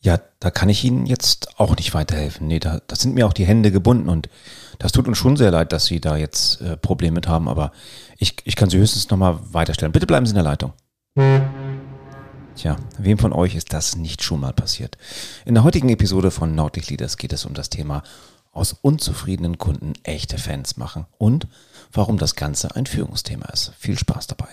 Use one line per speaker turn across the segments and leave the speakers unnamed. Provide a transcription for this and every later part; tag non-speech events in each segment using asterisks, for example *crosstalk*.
Ja, da kann ich Ihnen jetzt auch nicht weiterhelfen. Nee, da, da sind mir auch die Hände gebunden und das tut uns schon sehr leid, dass Sie da jetzt äh, Probleme mit haben, aber ich, ich kann Sie höchstens nochmal weiterstellen. Bitte bleiben Sie in der Leitung. Tja, wem von euch ist das nicht schon mal passiert? In der heutigen Episode von Nordic Leaders geht es um das Thema aus unzufriedenen Kunden echte Fans machen und warum das Ganze ein Führungsthema ist. Viel Spaß dabei.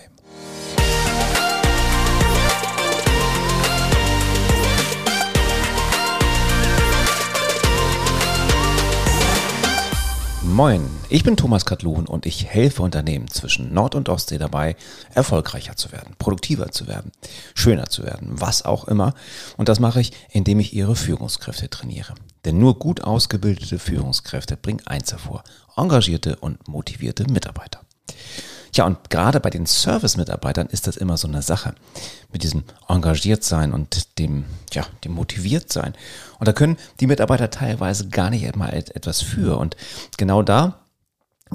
Moin, ich bin Thomas Katlun und ich helfe Unternehmen zwischen Nord- und Ostsee dabei, erfolgreicher zu werden, produktiver zu werden, schöner zu werden, was auch immer. Und das mache ich, indem ich ihre Führungskräfte trainiere. Denn nur gut ausgebildete Führungskräfte bringen eins hervor, engagierte und motivierte Mitarbeiter. Ja, und gerade bei den Service-Mitarbeitern ist das immer so eine Sache. Mit diesem engagiert sein und dem, ja, dem motiviert. Und da können die Mitarbeiter teilweise gar nicht einmal etwas für. Und genau da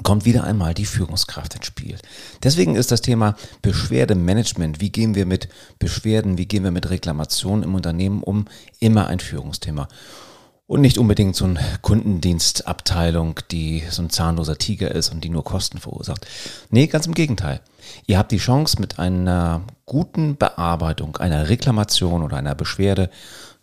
kommt wieder einmal die Führungskraft ins Spiel. Deswegen ist das Thema Beschwerdemanagement, wie gehen wir mit Beschwerden, wie gehen wir mit Reklamationen im Unternehmen um, immer ein Führungsthema und nicht unbedingt so eine Kundendienstabteilung, die so ein zahnloser Tiger ist und die nur Kosten verursacht. Nee, ganz im Gegenteil. Ihr habt die Chance, mit einer guten Bearbeitung einer Reklamation oder einer Beschwerde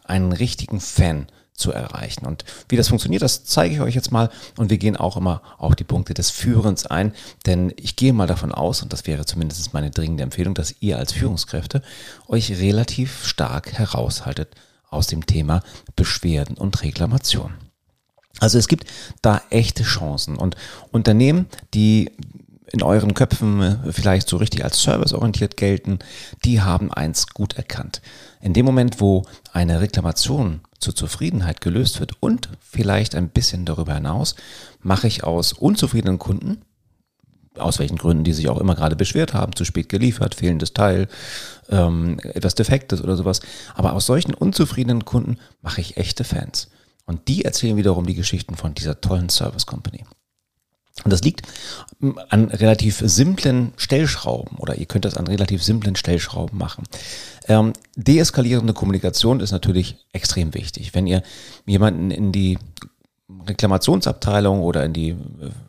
einen richtigen Fan zu erreichen. Und wie das funktioniert, das zeige ich euch jetzt mal. Und wir gehen auch immer auf die Punkte des Führens ein. Denn ich gehe mal davon aus, und das wäre zumindest meine dringende Empfehlung, dass ihr als Führungskräfte euch relativ stark heraushaltet aus dem Thema Beschwerden und Reklamation. Also es gibt da echte Chancen und Unternehmen, die in euren Köpfen äh, vielleicht so richtig als serviceorientiert gelten, die haben eins gut erkannt. In dem Moment, wo eine Reklamation zur Zufriedenheit gelöst wird und vielleicht ein bisschen darüber hinaus, mache ich aus unzufriedenen Kunden aus welchen Gründen die sich auch immer gerade beschwert haben, zu spät geliefert, fehlendes Teil, ähm, etwas Defektes oder sowas. Aber aus solchen unzufriedenen Kunden mache ich echte Fans. Und die erzählen wiederum die Geschichten von dieser tollen Service Company. Und das liegt ähm, an relativ simplen Stellschrauben oder ihr könnt das an relativ simplen Stellschrauben machen. Ähm, deeskalierende Kommunikation ist natürlich extrem wichtig. Wenn ihr jemanden in die Reklamationsabteilung oder in die,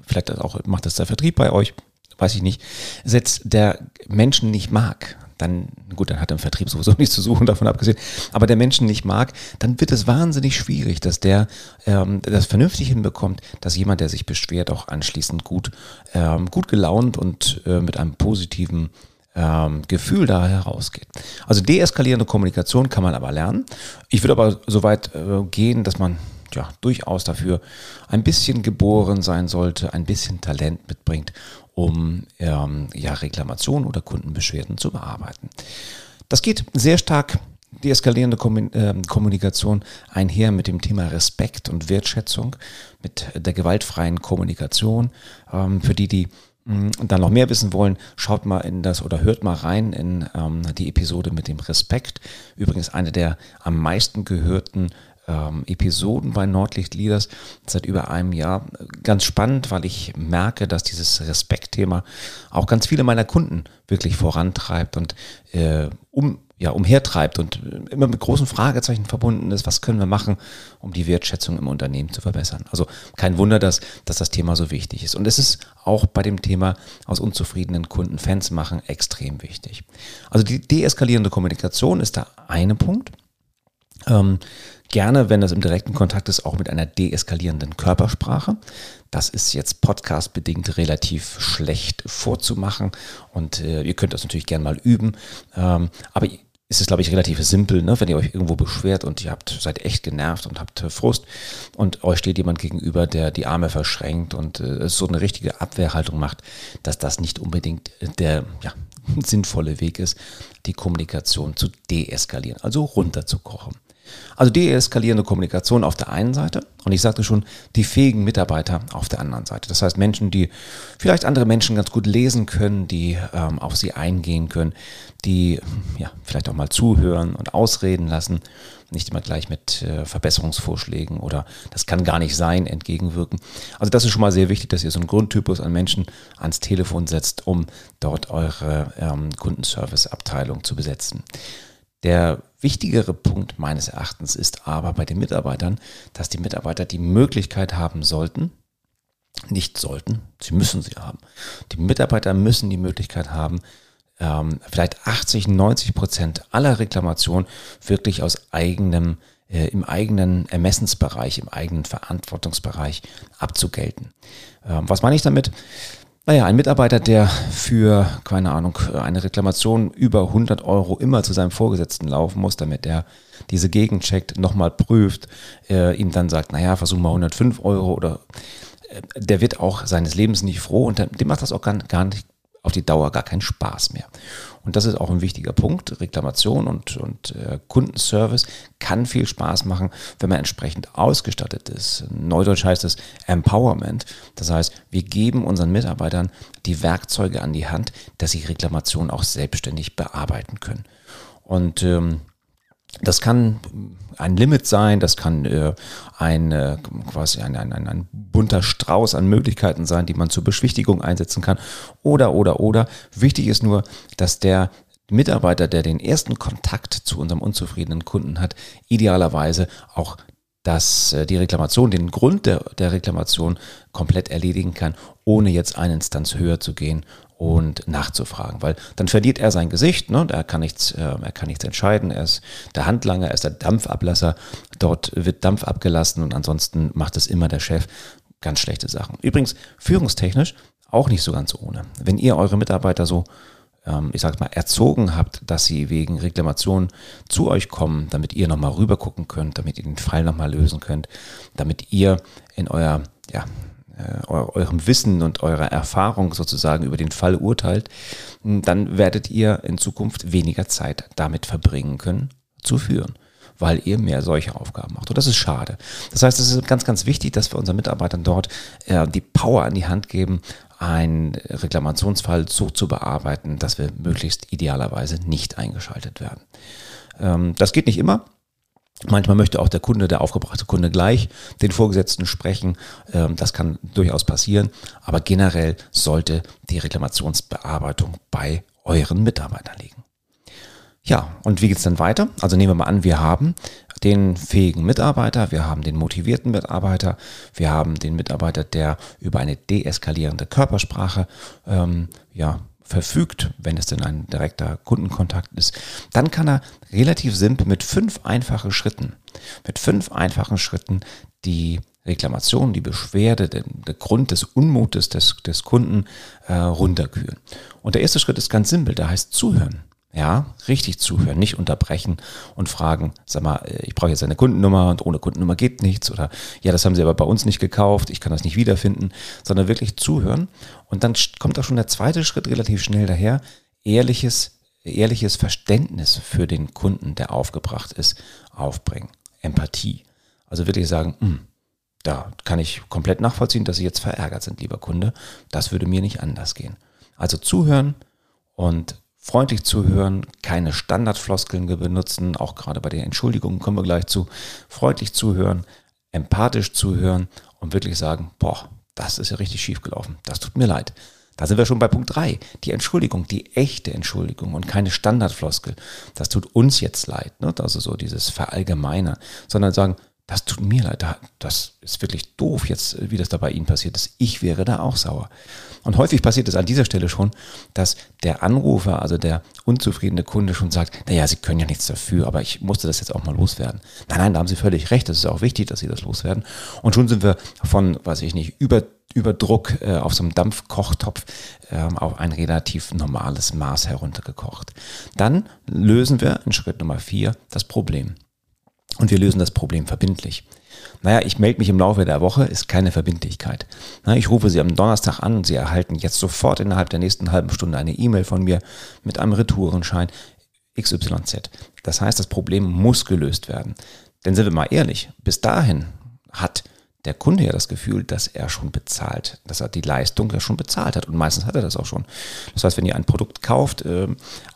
vielleicht auch macht das der Vertrieb bei euch, weiß ich nicht, setzt, der Menschen nicht mag, dann, gut, dann hat er im Vertrieb sowieso *laughs* nichts zu suchen, davon abgesehen, aber der Menschen nicht mag, dann wird es wahnsinnig schwierig, dass der ähm, das vernünftig hinbekommt, dass jemand, der sich beschwert, auch anschließend gut, ähm, gut gelaunt und äh, mit einem positiven ähm, Gefühl da herausgeht. Also deeskalierende Kommunikation kann man aber lernen. Ich würde aber so weit äh, gehen, dass man ja, durchaus dafür ein bisschen geboren sein sollte, ein bisschen Talent mitbringt, um ähm, ja, Reklamationen oder Kundenbeschwerden zu bearbeiten. Das geht sehr stark die eskalierende ähm, Kommunikation einher mit dem Thema Respekt und Wertschätzung, mit der gewaltfreien Kommunikation. Ähm, für die, die mm, dann noch mehr wissen wollen, schaut mal in das oder hört mal rein in ähm, die Episode mit dem Respekt. Übrigens eine der am meisten gehörten ähm, Episoden bei Nordlicht Leaders seit über einem Jahr. Ganz spannend, weil ich merke, dass dieses Respektthema auch ganz viele meiner Kunden wirklich vorantreibt und äh, um ja, umhertreibt und immer mit großen Fragezeichen verbunden ist, was können wir machen, um die Wertschätzung im Unternehmen zu verbessern. Also kein Wunder, dass, dass das Thema so wichtig ist. Und es ist auch bei dem Thema aus unzufriedenen Kunden Fans machen extrem wichtig. Also die deeskalierende Kommunikation ist da eine Punkt. Ähm, gerne, wenn das im direkten Kontakt ist, auch mit einer deeskalierenden Körpersprache. Das ist jetzt podcastbedingt relativ schlecht vorzumachen und äh, ihr könnt das natürlich gerne mal üben. Ähm, aber ist es, glaube ich, relativ simpel, ne? wenn ihr euch irgendwo beschwert und ihr habt, seid echt genervt und habt äh, Frust und euch steht jemand gegenüber, der die Arme verschränkt und äh, so eine richtige Abwehrhaltung macht, dass das nicht unbedingt der ja, *laughs* sinnvolle Weg ist, die Kommunikation zu deeskalieren, also runterzukochen. Also deeskalierende Kommunikation auf der einen Seite und ich sagte schon, die fähigen Mitarbeiter auf der anderen Seite. Das heißt Menschen, die vielleicht andere Menschen ganz gut lesen können, die ähm, auf sie eingehen können, die ja, vielleicht auch mal zuhören und ausreden lassen, nicht immer gleich mit äh, Verbesserungsvorschlägen oder das kann gar nicht sein, entgegenwirken. Also das ist schon mal sehr wichtig, dass ihr so einen Grundtypus an Menschen ans Telefon setzt, um dort eure ähm, Kundenservice-Abteilung zu besetzen. Der wichtigere Punkt meines Erachtens ist aber bei den Mitarbeitern, dass die Mitarbeiter die Möglichkeit haben sollten, nicht sollten, sie müssen sie haben. Die Mitarbeiter müssen die Möglichkeit haben, ähm, vielleicht 80, 90 Prozent aller Reklamationen wirklich aus eigenem, äh, im eigenen Ermessensbereich, im eigenen Verantwortungsbereich abzugelten. Ähm, was meine ich damit? Naja, ein Mitarbeiter, der für, keine Ahnung, eine Reklamation über 100 Euro immer zu seinem Vorgesetzten laufen muss, damit er diese Gegend checkt, nochmal prüft, äh, ihm dann sagt, naja, versuch mal 105 Euro oder äh, der wird auch seines Lebens nicht froh und dem macht das auch gar, gar nicht auf die Dauer gar keinen Spaß mehr. Und das ist auch ein wichtiger Punkt. Reklamation und, und äh, Kundenservice kann viel Spaß machen, wenn man entsprechend ausgestattet ist. Neudeutsch heißt es Empowerment. Das heißt, wir geben unseren Mitarbeitern die Werkzeuge an die Hand, dass sie Reklamationen auch selbstständig bearbeiten können. Und ähm, das kann ein Limit sein, das kann äh, ein, äh, quasi ein, ein, ein, ein bunter Strauß an Möglichkeiten sein, die man zur Beschwichtigung einsetzen kann. Oder, oder, oder. Wichtig ist nur, dass der Mitarbeiter, der den ersten Kontakt zu unserem unzufriedenen Kunden hat, idealerweise auch dass äh, die Reklamation, den Grund der, der Reklamation komplett erledigen kann, ohne jetzt eine Instanz höher zu gehen und nachzufragen, weil dann verliert er sein Gesicht, ne? er, kann nichts, äh, er kann nichts entscheiden, er ist der Handlanger, er ist der Dampfablasser, dort wird Dampf abgelassen und ansonsten macht es immer der Chef. Ganz schlechte Sachen. Übrigens, führungstechnisch auch nicht so ganz ohne. Wenn ihr eure Mitarbeiter so, ich sag mal, erzogen habt, dass sie wegen Reklamationen zu euch kommen, damit ihr nochmal rüber gucken könnt, damit ihr den Fall nochmal lösen könnt, damit ihr in euer, ja, äh, eurem Wissen und eurer Erfahrung sozusagen über den Fall urteilt, dann werdet ihr in Zukunft weniger Zeit damit verbringen können, zu führen weil ihr mehr solche Aufgaben macht. Und das ist schade. Das heißt, es ist ganz, ganz wichtig, dass wir unseren Mitarbeitern dort äh, die Power an die Hand geben, einen Reklamationsfall so zu bearbeiten, dass wir möglichst idealerweise nicht eingeschaltet werden. Ähm, das geht nicht immer. Manchmal möchte auch der Kunde, der aufgebrachte Kunde gleich den Vorgesetzten sprechen. Ähm, das kann durchaus passieren. Aber generell sollte die Reklamationsbearbeitung bei euren Mitarbeitern liegen. Ja, und wie geht's dann weiter? Also nehmen wir mal an, wir haben den fähigen Mitarbeiter, wir haben den motivierten Mitarbeiter, wir haben den Mitarbeiter, der über eine deeskalierende Körpersprache ähm, ja, verfügt, wenn es denn ein direkter Kundenkontakt ist, dann kann er relativ simpel mit fünf einfachen Schritten, mit fünf einfachen Schritten die Reklamation, die Beschwerde, der, der Grund des Unmutes des, des Kunden äh, runterkühlen. Und der erste Schritt ist ganz simpel, der heißt zuhören. Ja, richtig zuhören, nicht unterbrechen und fragen, sag mal, äh, ich brauche jetzt eine Kundennummer und ohne Kundennummer geht nichts oder ja, das haben sie aber bei uns nicht gekauft, ich kann das nicht wiederfinden, sondern wirklich zuhören. Und dann kommt auch schon der zweite Schritt relativ schnell daher, ehrliches, ehrliches Verständnis für den Kunden, der aufgebracht ist, aufbringen. Empathie. Also wirklich sagen, hm, da kann ich komplett nachvollziehen, dass Sie jetzt verärgert sind, lieber Kunde. Das würde mir nicht anders gehen. Also zuhören und freundlich zuhören, keine Standardfloskeln benutzen, auch gerade bei den Entschuldigungen kommen wir gleich zu, freundlich zuhören, empathisch zuhören und wirklich sagen, boah, das ist ja richtig schief gelaufen, das tut mir leid. Da sind wir schon bei Punkt 3. Die Entschuldigung, die echte Entschuldigung und keine Standardfloskel. Das tut uns jetzt leid, ne? also so dieses Verallgemeiner, sondern sagen, das tut mir leid, das ist wirklich doof jetzt, wie das da bei Ihnen passiert ist. Ich wäre da auch sauer. Und häufig passiert es an dieser Stelle schon, dass der Anrufer, also der unzufriedene Kunde schon sagt, naja, Sie können ja nichts dafür, aber ich musste das jetzt auch mal loswerden. Nein, nein, da haben Sie völlig recht, das ist auch wichtig, dass Sie das loswerden. Und schon sind wir von, weiß ich nicht, über Überdruck äh, auf so einem Dampfkochtopf ähm, auf ein relativ normales Maß heruntergekocht. Dann lösen wir in Schritt Nummer vier das Problem. Und wir lösen das Problem verbindlich. Naja, ich melde mich im Laufe der Woche, ist keine Verbindlichkeit. Na, ich rufe Sie am Donnerstag an und Sie erhalten jetzt sofort innerhalb der nächsten halben Stunde eine E-Mail von mir mit einem Retourenschein XYZ. Das heißt, das Problem muss gelöst werden. Denn sind wir mal ehrlich, bis dahin hat der Kunde ja das Gefühl, dass er schon bezahlt, dass er die Leistung ja schon bezahlt hat. Und meistens hat er das auch schon. Das heißt, wenn ihr ein Produkt kauft, äh,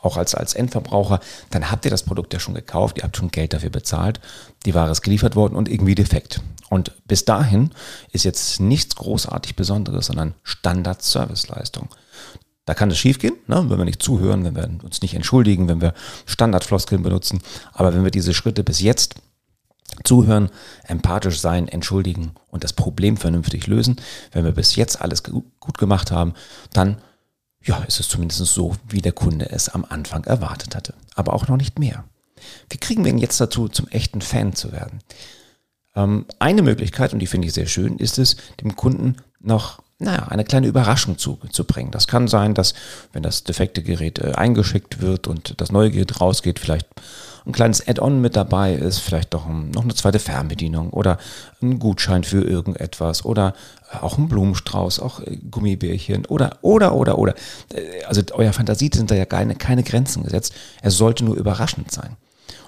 auch als, als Endverbraucher, dann habt ihr das Produkt ja schon gekauft, ihr habt schon Geld dafür bezahlt, die Ware ist geliefert worden und irgendwie defekt. Und bis dahin ist jetzt nichts großartig Besonderes, sondern Standard-Serviceleistung. Da kann es schiefgehen, ne? wenn wir nicht zuhören, wenn wir uns nicht entschuldigen, wenn wir Standardfloskeln benutzen. Aber wenn wir diese Schritte bis jetzt zuhören, empathisch sein, entschuldigen und das Problem vernünftig lösen, wenn wir bis jetzt alles gut gemacht haben, dann ja, ist es zumindest so, wie der Kunde es am Anfang erwartet hatte. Aber auch noch nicht mehr. Wie kriegen wir ihn jetzt dazu, zum echten Fan zu werden? Ähm, eine Möglichkeit, und die finde ich sehr schön, ist es, dem Kunden noch naja, eine kleine Überraschung zu, zu bringen. Das kann sein, dass, wenn das defekte Gerät äh, eingeschickt wird und das neue Gerät rausgeht, vielleicht ein kleines Add-on mit dabei ist, vielleicht doch ein, noch eine zweite Fernbedienung oder ein Gutschein für irgendetwas oder auch ein Blumenstrauß, auch äh, Gummibärchen oder, oder, oder, oder. Äh, also euer Fantasie sind da ja keine, keine Grenzen gesetzt. Er sollte nur überraschend sein.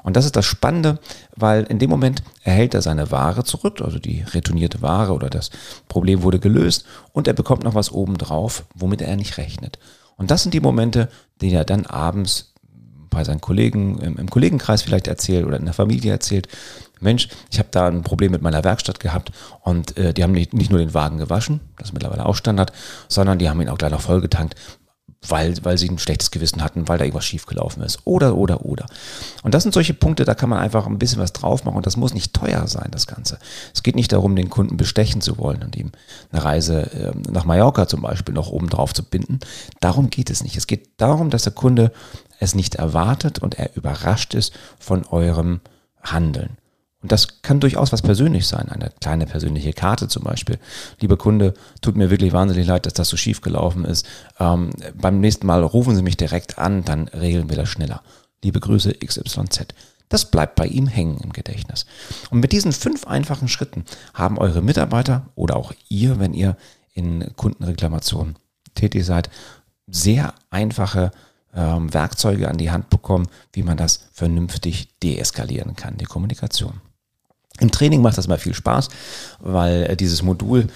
Und das ist das Spannende, weil in dem Moment erhält er seine Ware zurück, also die retournierte Ware oder das Problem wurde gelöst und er bekommt noch was obendrauf, womit er nicht rechnet. Und das sind die Momente, die er dann abends bei seinen Kollegen im, im Kollegenkreis vielleicht erzählt oder in der Familie erzählt. Mensch, ich habe da ein Problem mit meiner Werkstatt gehabt und äh, die haben nicht, nicht nur den Wagen gewaschen, das ist mittlerweile auch Standard, sondern die haben ihn auch gleich noch vollgetankt weil, weil sie ein schlechtes Gewissen hatten, weil da irgendwas schiefgelaufen ist. Oder, oder, oder. Und das sind solche Punkte, da kann man einfach ein bisschen was drauf machen und das muss nicht teuer sein, das Ganze. Es geht nicht darum, den Kunden bestechen zu wollen und ihm eine Reise ähm, nach Mallorca zum Beispiel noch oben drauf zu binden. Darum geht es nicht. Es geht darum, dass der Kunde es nicht erwartet und er überrascht ist von eurem Handeln. Und das kann durchaus was persönlich sein, eine kleine persönliche Karte zum Beispiel. Lieber Kunde, tut mir wirklich wahnsinnig leid, dass das so schief gelaufen ist. Ähm, beim nächsten Mal rufen Sie mich direkt an, dann regeln wir das schneller. Liebe Grüße XYZ. Das bleibt bei ihm hängen im Gedächtnis. Und mit diesen fünf einfachen Schritten haben eure Mitarbeiter oder auch ihr, wenn ihr in Kundenreklamationen tätig seid, sehr einfache ähm, Werkzeuge an die Hand bekommen, wie man das vernünftig deeskalieren kann, die Kommunikation. Im Training macht das immer viel Spaß, weil äh, dieses Modul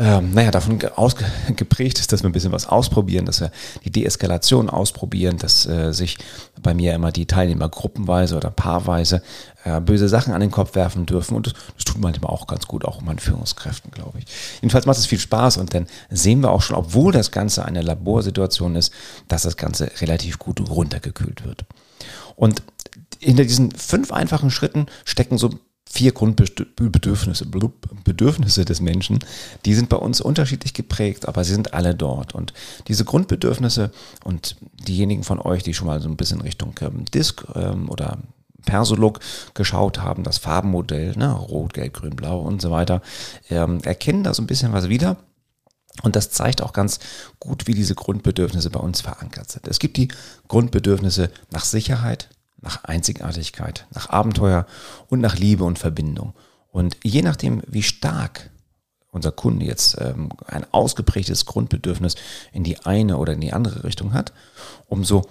ähm, naja, davon ausgeprägt ist, dass wir ein bisschen was ausprobieren, dass wir die Deeskalation ausprobieren, dass äh, sich bei mir immer die Teilnehmer gruppenweise oder paarweise äh, böse Sachen an den Kopf werfen dürfen. Und das, das tut manchmal auch ganz gut, auch meinen Führungskräften, glaube ich. Jedenfalls macht es viel Spaß und dann sehen wir auch schon, obwohl das Ganze eine Laborsituation ist, dass das Ganze relativ gut runtergekühlt wird. Und hinter diesen fünf einfachen Schritten stecken so vier Grundbedürfnisse Bedürfnisse des Menschen. Die sind bei uns unterschiedlich geprägt, aber sie sind alle dort. Und diese Grundbedürfnisse und diejenigen von euch, die schon mal so ein bisschen Richtung ähm, Disk ähm, oder Persolog geschaut haben, das Farbenmodell, ne, Rot, Gelb, Grün, Blau und so weiter, ähm, erkennen da so ein bisschen was wieder. Und das zeigt auch ganz gut, wie diese Grundbedürfnisse bei uns verankert sind. Es gibt die Grundbedürfnisse nach Sicherheit, nach Einzigartigkeit, nach Abenteuer und nach Liebe und Verbindung. Und je nachdem, wie stark unser Kunde jetzt ähm, ein ausgeprägtes Grundbedürfnis in die eine oder in die andere Richtung hat, umso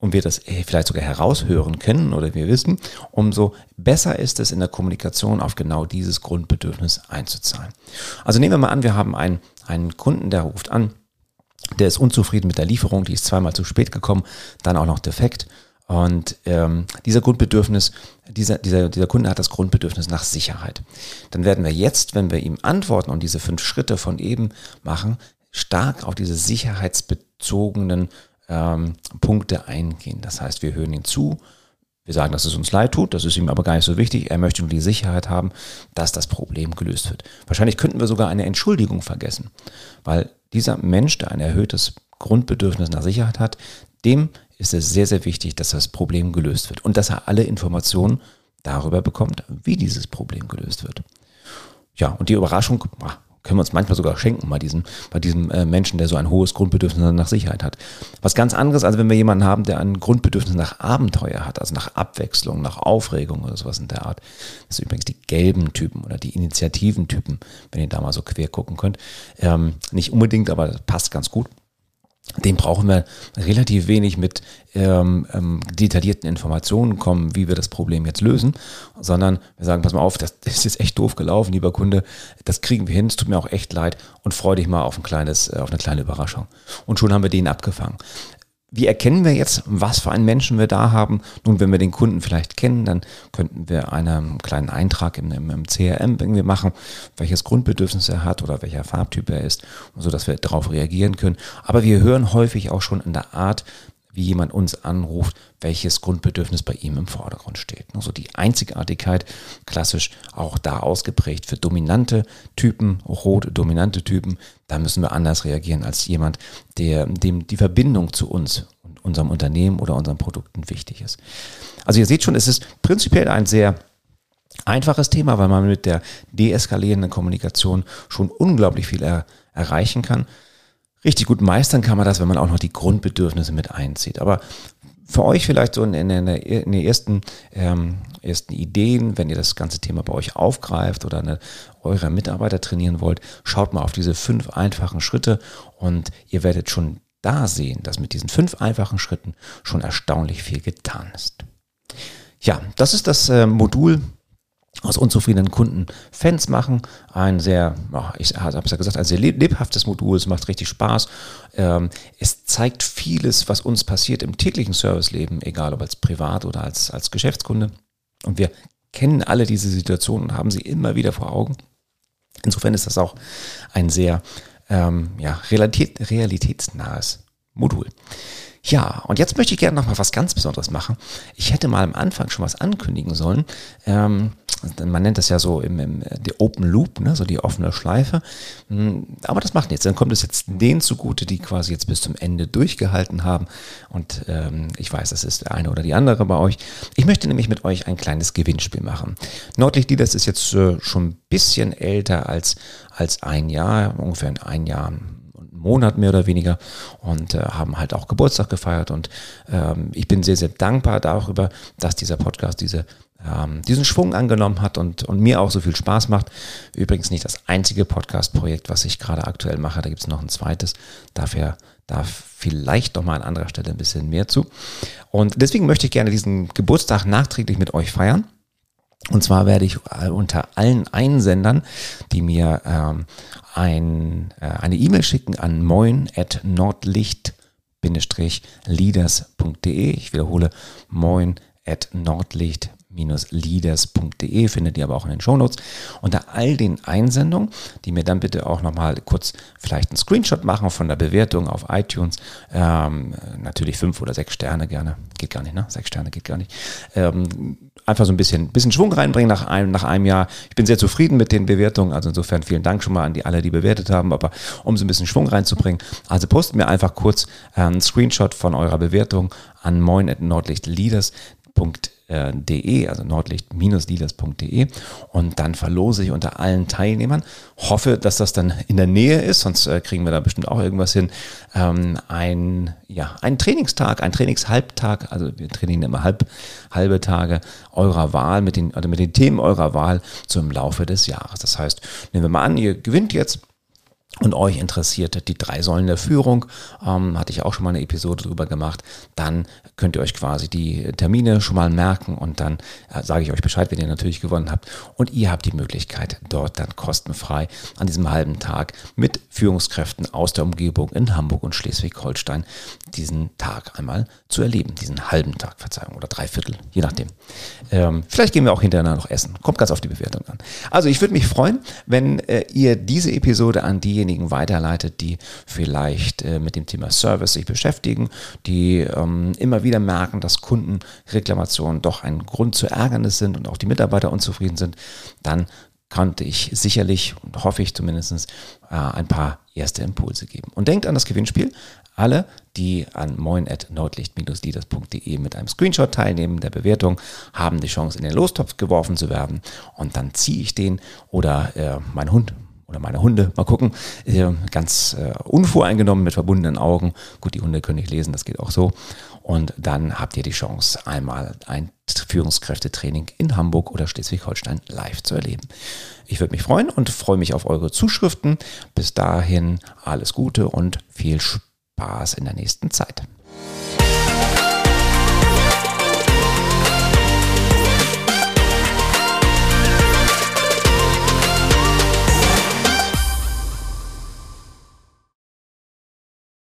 und wir das äh, vielleicht sogar heraushören können oder wir wissen, umso besser ist es in der Kommunikation auf genau dieses Grundbedürfnis einzuzahlen. Also nehmen wir mal an, wir haben einen, einen Kunden, der ruft an, der ist unzufrieden mit der Lieferung, die ist zweimal zu spät gekommen, dann auch noch defekt und ähm, dieser Grundbedürfnis, dieser, dieser, dieser Kunde hat das Grundbedürfnis nach Sicherheit. Dann werden wir jetzt, wenn wir ihm antworten und diese fünf Schritte von eben machen, stark auf diese sicherheitsbezogenen ähm, Punkte eingehen. Das heißt, wir hören ihn zu, wir sagen, dass es uns leid tut, das ist ihm aber gar nicht so wichtig. Er möchte nur die Sicherheit haben, dass das Problem gelöst wird. Wahrscheinlich könnten wir sogar eine Entschuldigung vergessen, weil dieser Mensch, der ein erhöhtes Grundbedürfnis nach Sicherheit hat, dem ist es sehr, sehr wichtig, dass das Problem gelöst wird und dass er alle Informationen darüber bekommt, wie dieses Problem gelöst wird. Ja, und die Überraschung können wir uns manchmal sogar schenken bei diesem, bei diesem äh, Menschen, der so ein hohes Grundbedürfnis nach Sicherheit hat. Was ganz anderes, als wenn wir jemanden haben, der ein Grundbedürfnis nach Abenteuer hat, also nach Abwechslung, nach Aufregung oder sowas in der Art. Das sind übrigens die gelben Typen oder die Initiativentypen, wenn ihr da mal so quer gucken könnt. Ähm, nicht unbedingt, aber das passt ganz gut dem brauchen wir relativ wenig mit ähm, ähm, detaillierten Informationen kommen, wie wir das Problem jetzt lösen, sondern wir sagen, pass mal auf, das, das ist echt doof gelaufen, lieber Kunde, das kriegen wir hin, es tut mir auch echt leid und freu dich mal auf ein kleines, äh, auf eine kleine Überraschung. Und schon haben wir den abgefangen. Wie erkennen wir jetzt, was für einen Menschen wir da haben? Nun, wenn wir den Kunden vielleicht kennen, dann könnten wir einen kleinen Eintrag im, im, im CRM irgendwie machen, welches Grundbedürfnis er hat oder welcher Farbtyp er ist, so dass wir darauf reagieren können. Aber wir hören häufig auch schon in der Art, wie jemand uns anruft, welches Grundbedürfnis bei ihm im Vordergrund steht. Also die Einzigartigkeit, klassisch auch da ausgeprägt für dominante Typen, rot dominante Typen, da müssen wir anders reagieren als jemand, der, dem die Verbindung zu uns und unserem Unternehmen oder unseren Produkten wichtig ist. Also ihr seht schon, es ist prinzipiell ein sehr einfaches Thema, weil man mit der deeskalierenden Kommunikation schon unglaublich viel er, erreichen kann. Richtig gut meistern kann man das, wenn man auch noch die Grundbedürfnisse mit einzieht. Aber für euch vielleicht so in, in, in den ersten, ähm, ersten Ideen, wenn ihr das ganze Thema bei euch aufgreift oder eine, eure Mitarbeiter trainieren wollt, schaut mal auf diese fünf einfachen Schritte und ihr werdet schon da sehen, dass mit diesen fünf einfachen Schritten schon erstaunlich viel getan ist. Ja, das ist das äh, Modul aus unzufriedenen Kunden Fans machen. Ein sehr, ich habe es ja gesagt, ein sehr lebhaftes Modul. Es macht richtig Spaß. Ähm, es zeigt vieles, was uns passiert im täglichen Serviceleben, egal ob als Privat oder als, als Geschäftskunde. Und wir kennen alle diese Situationen und haben sie immer wieder vor Augen. Insofern ist das auch ein sehr ähm, ja, realität, realitätsnahes Modul. Ja, und jetzt möchte ich gerne noch mal was ganz Besonderes machen. Ich hätte mal am Anfang schon was ankündigen sollen. Ähm, man nennt das ja so im, im die Open Loop, ne, so die offene Schleife. Hm, aber das macht nichts. Dann kommt es jetzt denen zugute, die quasi jetzt bis zum Ende durchgehalten haben. Und ähm, ich weiß, das ist der eine oder die andere bei euch. Ich möchte nämlich mit euch ein kleines Gewinnspiel machen. Nordlicht Leaders ist jetzt äh, schon ein bisschen älter als, als ein Jahr, ungefähr ein Jahr Monat mehr oder weniger und äh, haben halt auch Geburtstag gefeiert und ähm, ich bin sehr, sehr dankbar darüber, dass dieser Podcast diese ähm, diesen Schwung angenommen hat und, und mir auch so viel Spaß macht. Übrigens nicht das einzige Podcast-Projekt, was ich gerade aktuell mache. Da gibt es noch ein zweites. Dafür da vielleicht noch mal an anderer Stelle ein bisschen mehr zu. Und deswegen möchte ich gerne diesen Geburtstag nachträglich mit euch feiern. Und zwar werde ich äh, unter allen Einsendern, die mir ähm, ein, äh, eine E-Mail schicken an moin at nordlicht-leaders.de. Ich wiederhole moin at nordlicht leaders.de findet ihr aber auch in den Shownotes. Unter all den Einsendungen, die mir dann bitte auch nochmal kurz vielleicht einen Screenshot machen von der Bewertung auf iTunes. Ähm, natürlich fünf oder sechs Sterne gerne. Geht gar nicht, ne? Sechs Sterne geht gar nicht. Ähm, einfach so ein bisschen, bisschen Schwung reinbringen nach einem, nach einem Jahr. Ich bin sehr zufrieden mit den Bewertungen. Also insofern vielen Dank schon mal an die alle, die bewertet haben. Aber um so ein bisschen Schwung reinzubringen, also postet mir einfach kurz äh, einen Screenshot von eurer Bewertung an moin.nordlichtleaders.de de, also nordlicht-leaders.de und dann verlose ich unter allen Teilnehmern. Hoffe, dass das dann in der Nähe ist, sonst äh, kriegen wir da bestimmt auch irgendwas hin. Ähm, ein, ja, ein Trainingstag, ein Trainingshalbtag, also wir trainieren immer halb, halbe Tage eurer Wahl mit den, also mit den Themen eurer Wahl zum Laufe des Jahres. Das heißt, nehmen wir mal an, ihr gewinnt jetzt und euch interessiert die drei Säulen der Führung, ähm, hatte ich auch schon mal eine Episode drüber gemacht, dann könnt ihr euch quasi die Termine schon mal merken und dann äh, sage ich euch Bescheid, wenn ihr natürlich gewonnen habt. Und ihr habt die Möglichkeit, dort dann kostenfrei an diesem halben Tag mit Führungskräften aus der Umgebung in Hamburg und Schleswig-Holstein diesen Tag einmal zu erleben, diesen halben Tag, Verzeihung, oder Dreiviertel, je nachdem. Ähm, vielleicht gehen wir auch hinterher noch essen. Kommt ganz auf die Bewertung an. Also ich würde mich freuen, wenn äh, ihr diese Episode an diejenigen diejenigen weiterleitet, die vielleicht äh, mit dem Thema Service sich beschäftigen, die ähm, immer wieder merken, dass Kundenreklamationen doch ein Grund zu Ärgernis sind und auch die Mitarbeiter unzufrieden sind, dann konnte ich sicherlich und hoffe ich zumindest äh, ein paar erste Impulse geben. Und denkt an das Gewinnspiel. Alle, die an moin.nordlicht-leaders.de mit einem Screenshot teilnehmen der Bewertung, haben die Chance, in den Lostopf geworfen zu werden. Und dann ziehe ich den oder äh, mein Hund oder meine Hunde, mal gucken, ganz äh, unvoreingenommen mit verbundenen Augen. Gut, die Hunde können nicht lesen, das geht auch so. Und dann habt ihr die Chance, einmal ein Führungskräftetraining in Hamburg oder Schleswig-Holstein live zu erleben. Ich würde mich freuen und freue mich auf eure Zuschriften. Bis dahin alles Gute und viel Spaß in der nächsten Zeit.